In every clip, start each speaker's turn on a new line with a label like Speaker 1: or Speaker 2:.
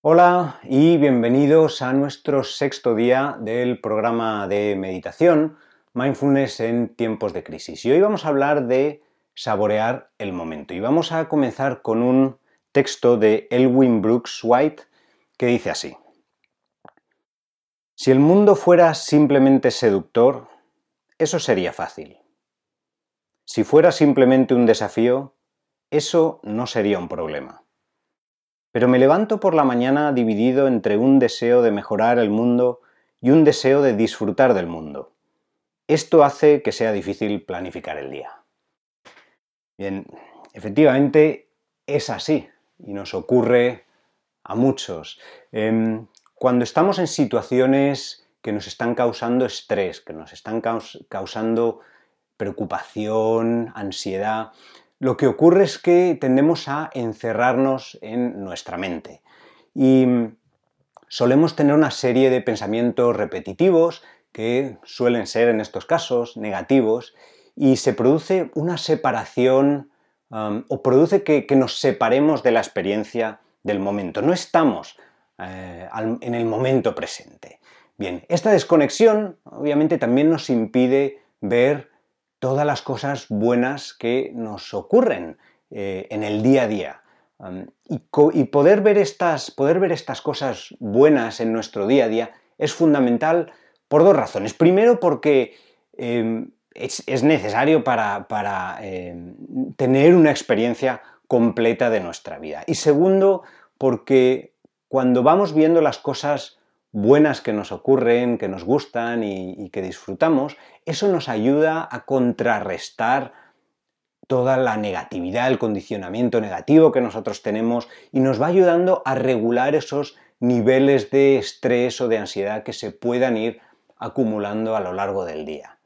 Speaker 1: Hola y bienvenidos a nuestro sexto día del programa de meditación Mindfulness en tiempos de crisis. Y hoy vamos a hablar de saborear el momento. Y vamos a comenzar con un texto de Elwin Brooks White que dice así. Si el mundo fuera simplemente seductor, eso sería fácil. Si fuera simplemente un desafío, eso no sería un problema. Pero me levanto por la mañana dividido entre un deseo de mejorar el mundo y un deseo de disfrutar del mundo. Esto hace que sea difícil planificar el día. Bien, efectivamente es así y nos ocurre a muchos. Em, cuando estamos en situaciones que nos están causando estrés, que nos están causando preocupación, ansiedad, lo que ocurre es que tendemos a encerrarnos en nuestra mente y solemos tener una serie de pensamientos repetitivos que suelen ser en estos casos negativos y se produce una separación o produce que, nos separemos de la experiencia del momento. No estamos eh, en el momento presente. Bien, esta desconexión obviamente también nos impide ver todas las cosas buenas que nos ocurren eh, en el día a día. y, poder, ver estas, poder ver estas cosas buenas en nuestro día a día es fundamental por dos razones. Primero, porque em, es, necesario para, em, tener una experiencia completa de nuestra vida. Y segundo, porque cuando vamos viendo las cosas buenas que nos ocurren, que nos gustan y, que disfrutamos, eso nos ayuda a contrarrestar toda la negatividad, el condicionamiento negativo que nosotros tenemos y nos va ayudando a regular esos niveles de estrés o de ansiedad que se puedan ir acumulando a lo largo del día.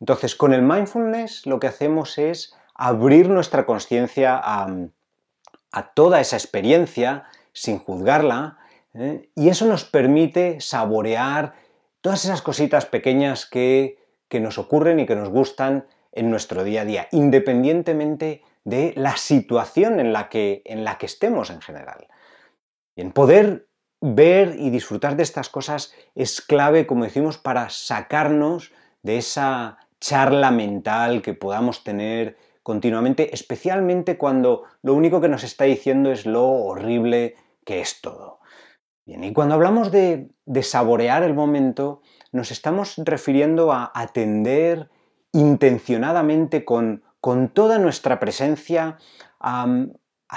Speaker 1: Entonces, con el mindfulness lo que hacemos es abrir nuestra conciencia a, toda esa experiencia sin juzgarla, ¿eh? Y eso nos permite saborear todas esas cositas pequeñas que, nos ocurren y que nos gustan en nuestro día a día, independientemente de la situación en la que, estemos en general. en poder ver y disfrutar de estas cosas es clave, como decimos, para sacarnos de esa charla mental que podamos tener continuamente, especialmente cuando lo único que nos está diciendo es lo horrible que es todo. Bien, y cuando hablamos de, saborear el momento, nos estamos refiriendo a atender intencionadamente con, toda nuestra presencia a,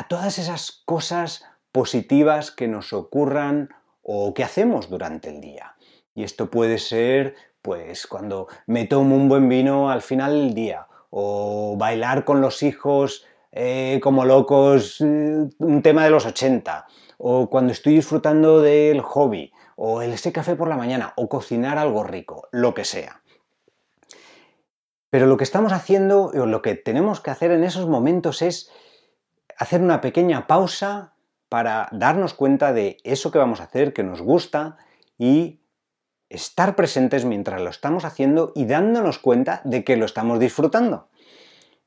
Speaker 1: todas esas cosas positivas que nos ocurran o que hacemos durante el día. Y esto puede ser, pues, cuando me tomo un buen vino al final del día, o bailar con los hijos eh, como locos, eh, un tema de los 80, o cuando estoy disfrutando del hobby, o ese café por la mañana, o cocinar algo rico, lo que sea. Pero lo que estamos haciendo, o lo que tenemos que hacer en esos momentos es hacer una pequeña pausa para darnos cuenta de eso que vamos a hacer, que nos gusta, y estar presentes mientras lo estamos haciendo y dándonos cuenta de que lo estamos disfrutando.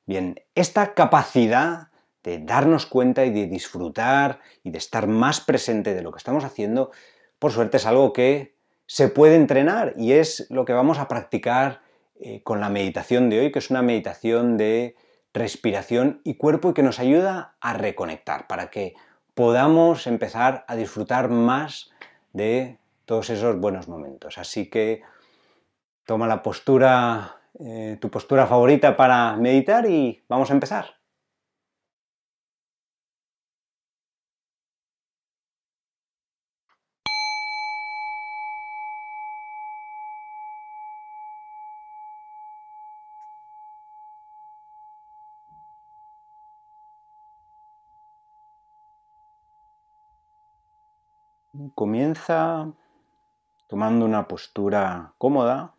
Speaker 1: Bien, esta capacidad de darnos cuenta y de disfrutar y de estar más presente de lo que estamos haciendo, por suerte es algo que se puede entrenar y es lo que vamos a practicar eh, con la meditación de hoy, que es una meditación de respiración y cuerpo y que nos ayuda a reconectar para que podamos empezar a disfrutar más de todos esos buenos momentos. Así que toma la postura, eh, tu postura favorita para meditar y vamos a empezar. Comienza tomando una postura cómoda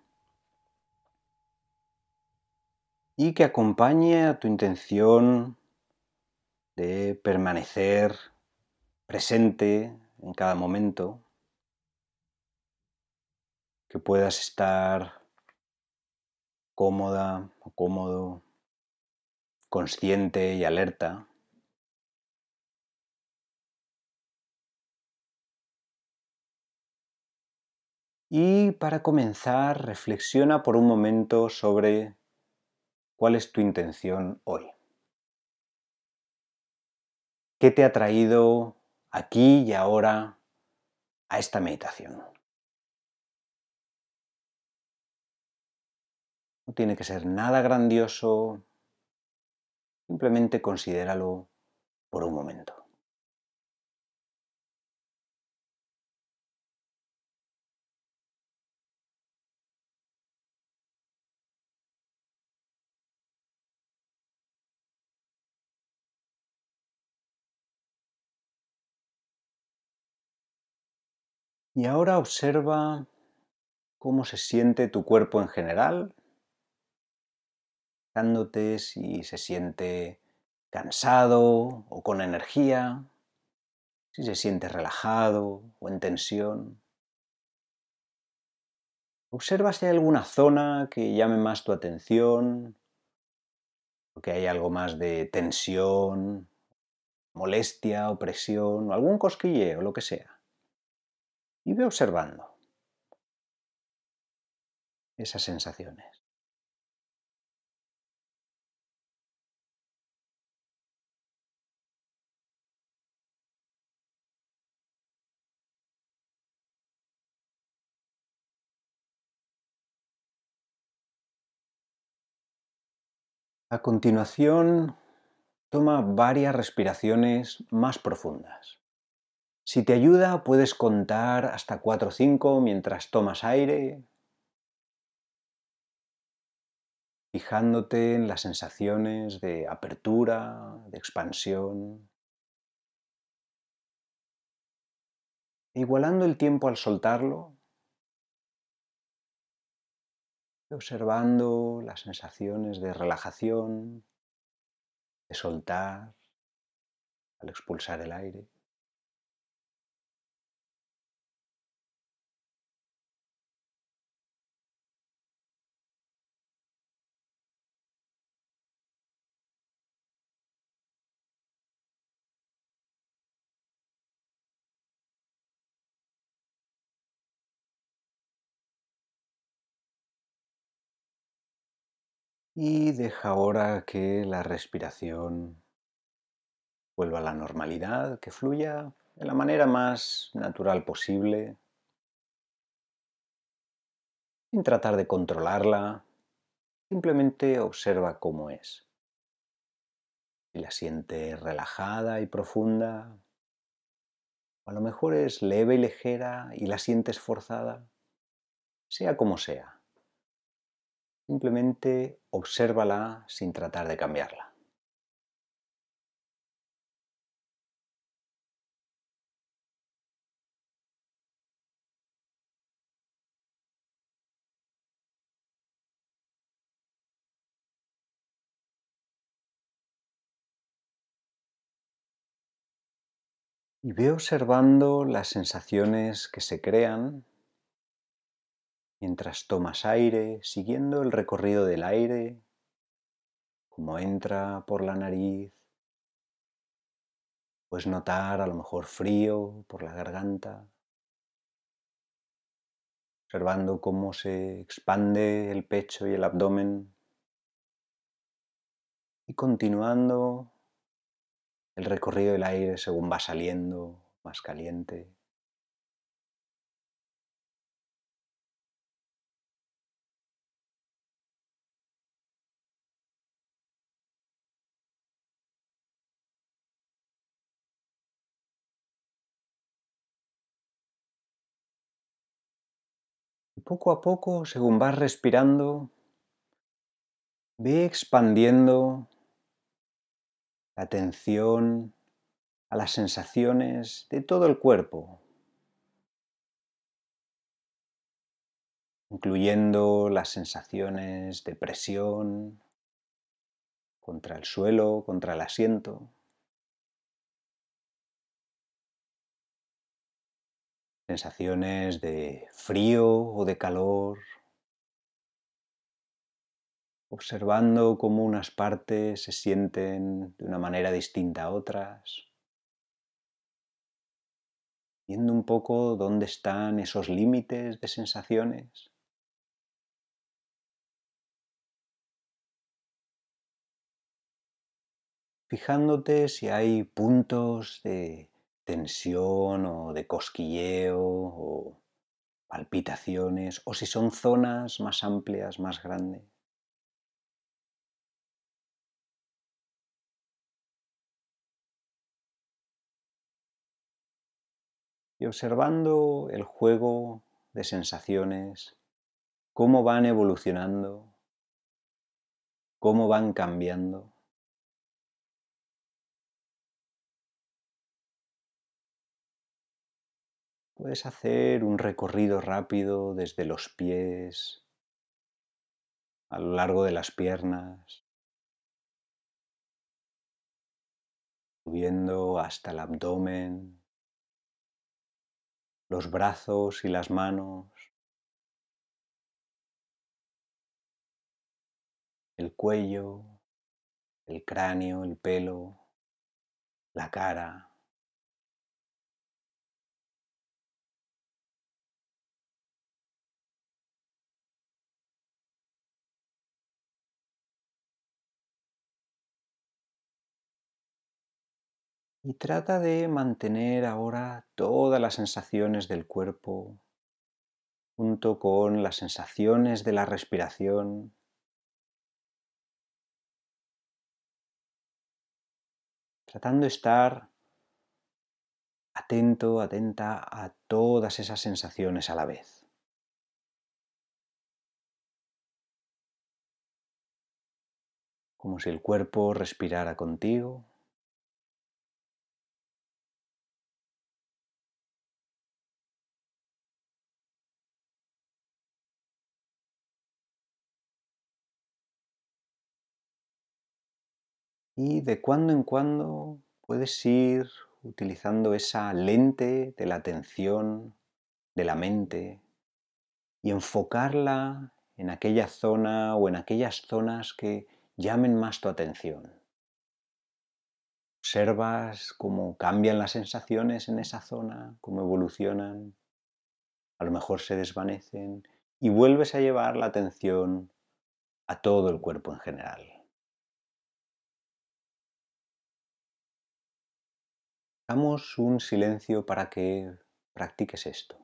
Speaker 1: y que acompañe a tu intención de permanecer presente en cada momento, que puedas estar cómoda o cómodo, consciente y alerta. Y para comenzar, reflexiona por un momento sobre cuál es tu intención hoy. ¿Qué te ha traído aquí y ahora a esta meditación? No tiene que ser nada grandioso, simplemente considéralo por un momento. Y ahora observa cómo se siente tu cuerpo en general, dándote si se siente cansado o con energía, si se siente relajado o en tensión. Observa si hay alguna zona que llame más tu atención, o que hay algo más de tensión, molestia, opresión, o algún cosquilleo, lo que sea y ve observando esas sensaciones. A continuación, toma varias respiraciones más profundas. Si te ayuda, puedes contar hasta 4 o 5 mientras tomas aire, fijándote en las sensaciones de apertura, de expansión, igualando el tiempo al soltarlo, observando las sensaciones de relajación, de soltar al expulsar el aire. Y deja ahora que la respiración vuelva a la normalidad, que fluya de la manera más natural posible, sin tratar de controlarla, simplemente observa cómo es. Si la sientes relajada y profunda, o a lo mejor es leve y ligera y la sientes forzada, sea como sea. Simplemente obsérvala sin tratar de cambiarla. Y ve observando las sensaciones que se crean mientras tomas aire, siguiendo el recorrido del aire, como entra por la nariz. Puedes notar a lo mejor frío por la garganta, observando cómo se expande el pecho y el abdomen y continuando el recorrido del aire según va saliendo más caliente. Poco a poco, según vas respirando, ve expandiendo la atención a las sensaciones de todo el cuerpo, incluyendo las sensaciones de presión contra el suelo, contra el asiento. Sensaciones de frío o de calor, observando cómo unas partes se sienten de una manera distinta a otras, viendo un poco dónde están esos límites de sensaciones. Fijándote si hay puntos de tensión o de cosquilleo o palpitaciones o si son zonas más amplias, más grandes. y observando el juego de sensaciones, cómo van evolucionando, cómo van cambiando. Puedes hacer un recorrido rápido desde los pies a lo largo de las piernas, subiendo hasta el abdomen, los brazos y las manos, el cuello, el cráneo, el pelo, la cara. Y trata de mantener ahora todas las sensaciones del cuerpo junto con las sensaciones de la respiración. Tratando de estar atento, atenta a todas esas sensaciones a la vez. Como si el cuerpo respirara contigo. Y de cuando en cuando puedes ir utilizando esa lente de la atención, de la mente, y enfocarla en aquella zona o en aquellas zonas que llamen más tu atención. Observas cómo cambian las sensaciones en esa zona, cómo evolucionan, a lo mejor se desvanecen y vuelves a llevar la atención a todo el cuerpo en general. Hagamos un silencio para que practiques esto.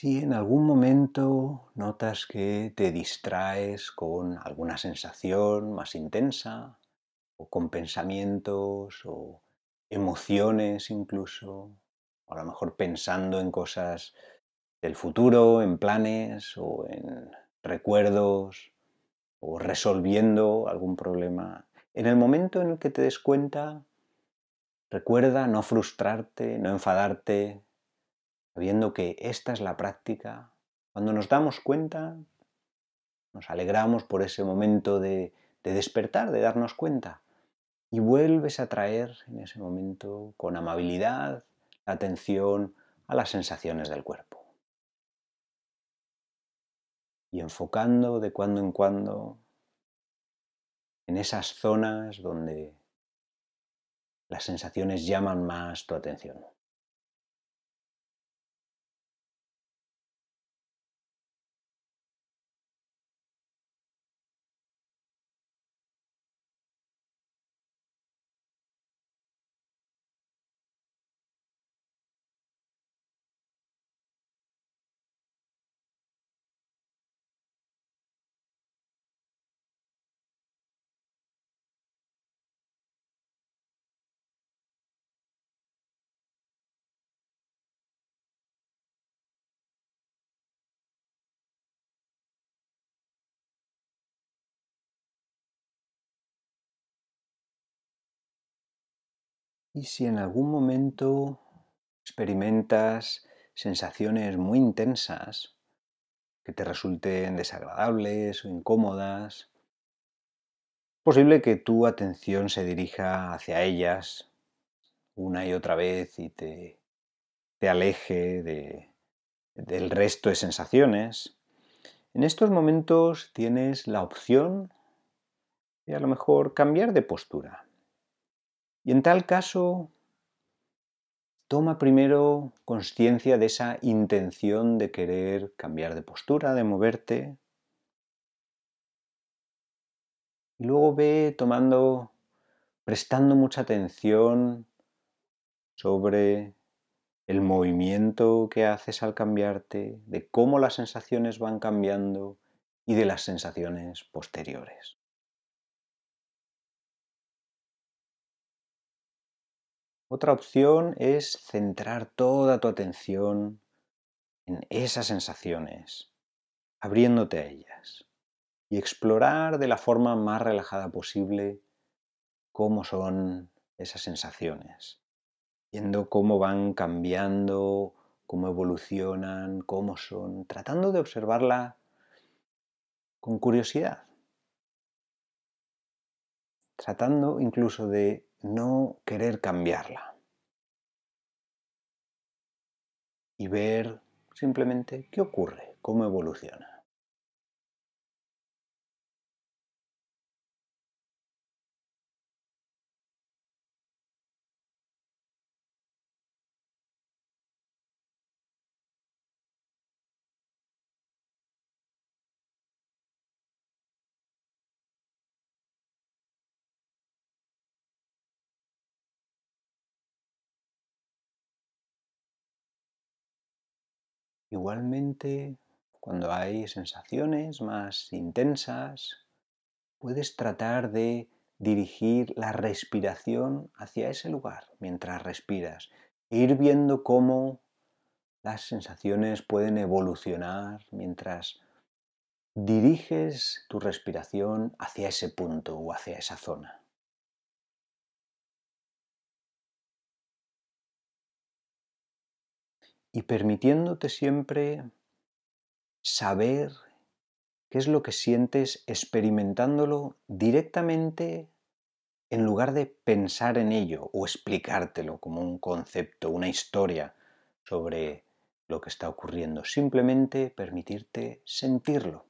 Speaker 1: Si en algún momento notas que te distraes con alguna sensación más intensa o con pensamientos o emociones incluso, o a lo mejor pensando en cosas del futuro, en planes o en recuerdos o resolviendo algún problema, en el momento en el que te des cuenta, recuerda no frustrarte, no enfadarte, sabiendo que esta es la práctica, cuando nos damos cuenta, nos alegramos por ese momento de, despertar, de darnos cuenta, y vuelves a traer en ese momento con amabilidad la atención a las sensaciones del cuerpo. Y enfocando de cuando en cuando en esas zonas donde las sensaciones llaman más tu atención. Y si en algún momento experimentas sensaciones muy intensas que te resulten desagradables o incómodas, es posible que tu atención se dirija hacia ellas una y otra vez y te, aleje de, del resto de sensaciones. En estos momentos tienes la opción de a lo mejor cambiar de postura. Y en tal caso, toma primero conciencia de esa intención de querer cambiar de postura, de moverte. Y luego ve tomando, prestando mucha atención sobre el movimiento que haces al cambiarte, de cómo las sensaciones van cambiando y de las sensaciones posteriores. Otra opción es centrar toda tu atención en esas sensaciones, abriéndote a ellas y explorar de la forma más relajada posible cómo son esas sensaciones, viendo cómo van cambiando, cómo evolucionan, cómo son, tratando de observarla con curiosidad, tratando incluso de no querer cambiarla. Y ver simplemente qué ocurre, cómo evoluciona. Igualmente, cuando hay sensaciones más intensas, puedes tratar de dirigir la respiración hacia ese lugar mientras respiras e ir viendo cómo las sensaciones pueden evolucionar mientras diriges tu respiración hacia ese punto o hacia esa zona. Y permitiéndote siempre saber qué es lo que sientes experimentándolo directamente en lugar de pensar en ello o explicártelo como un concepto, una historia sobre lo que está ocurriendo, simplemente permitirte sentirlo.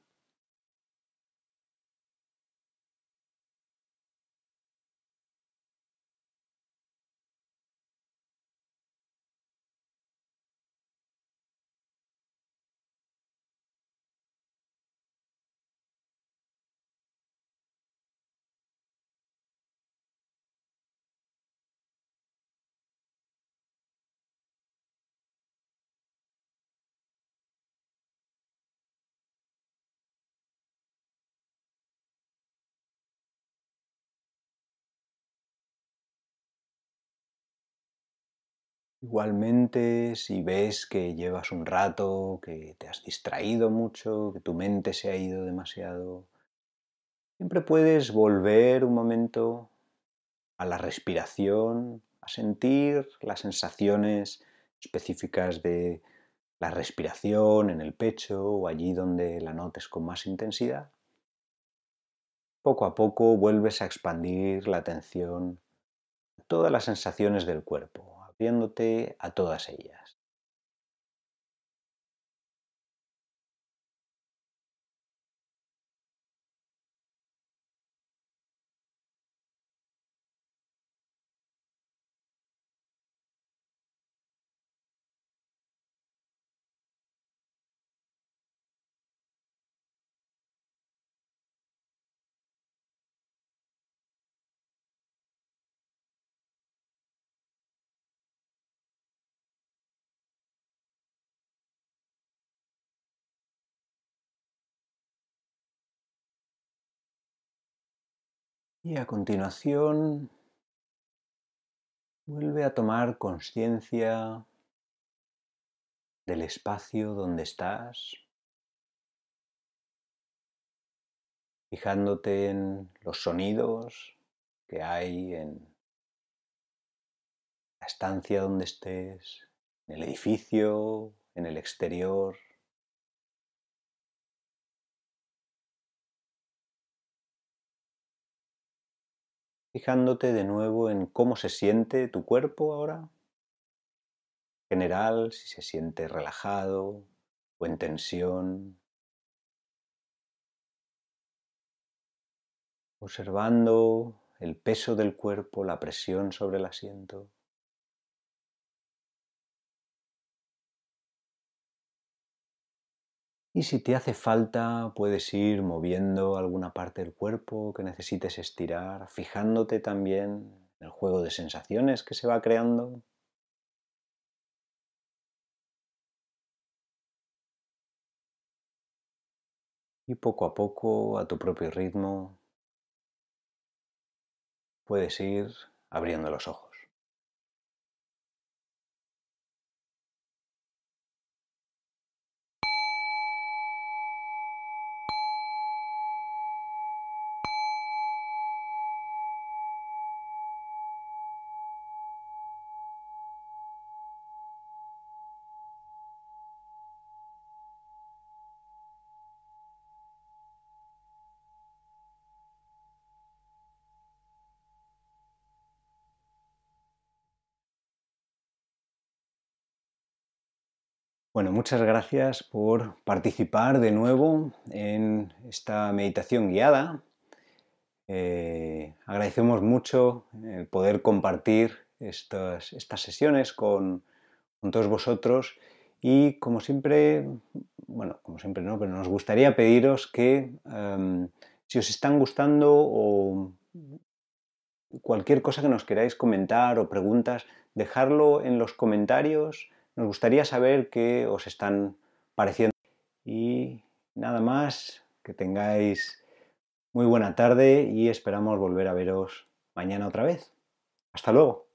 Speaker 1: Igualmente, si ves que llevas un rato, que te has distraído mucho, que tu mente se ha ido demasiado, siempre puedes volver un momento a la respiración, a sentir las sensaciones específicas de la respiración en el pecho o allí donde la notes con más intensidad. Poco a poco vuelves a expandir la atención a todas las sensaciones del cuerpo, viéndote a todas ellas. Y a continuación, vuelve a tomar conciencia del espacio donde estás, fijándote en los sonidos que hay en la estancia donde estés, en el edificio, en el exterior. Fijándote de nuevo en cómo se siente tu cuerpo ahora. En general, si se siente relajado o en tensión. Observando el peso del cuerpo, la presión sobre el asiento. Y si te hace falta, puedes ir moviendo alguna parte del cuerpo que necesites estirar, fijándote también en el juego de sensaciones que se va creando. Y poco a poco, a tu propio ritmo, puedes ir abriendo los ojos. Bueno, muchas gracias por participar de nuevo en esta meditación guiada. Eh, agradecemos mucho el poder compartir estas, estas sesiones con, todos vosotros y como siempre, bueno, como siempre no, pero nos gustaría pediros que em, si os están gustando o cualquier cosa que nos queráis comentar o preguntas, dejarlo en los comentarios nos gustaría saber qué os están pareciendo. Y nada más, que tengáis muy buena tarde y esperamos volver a veros mañana otra vez. Hasta luego.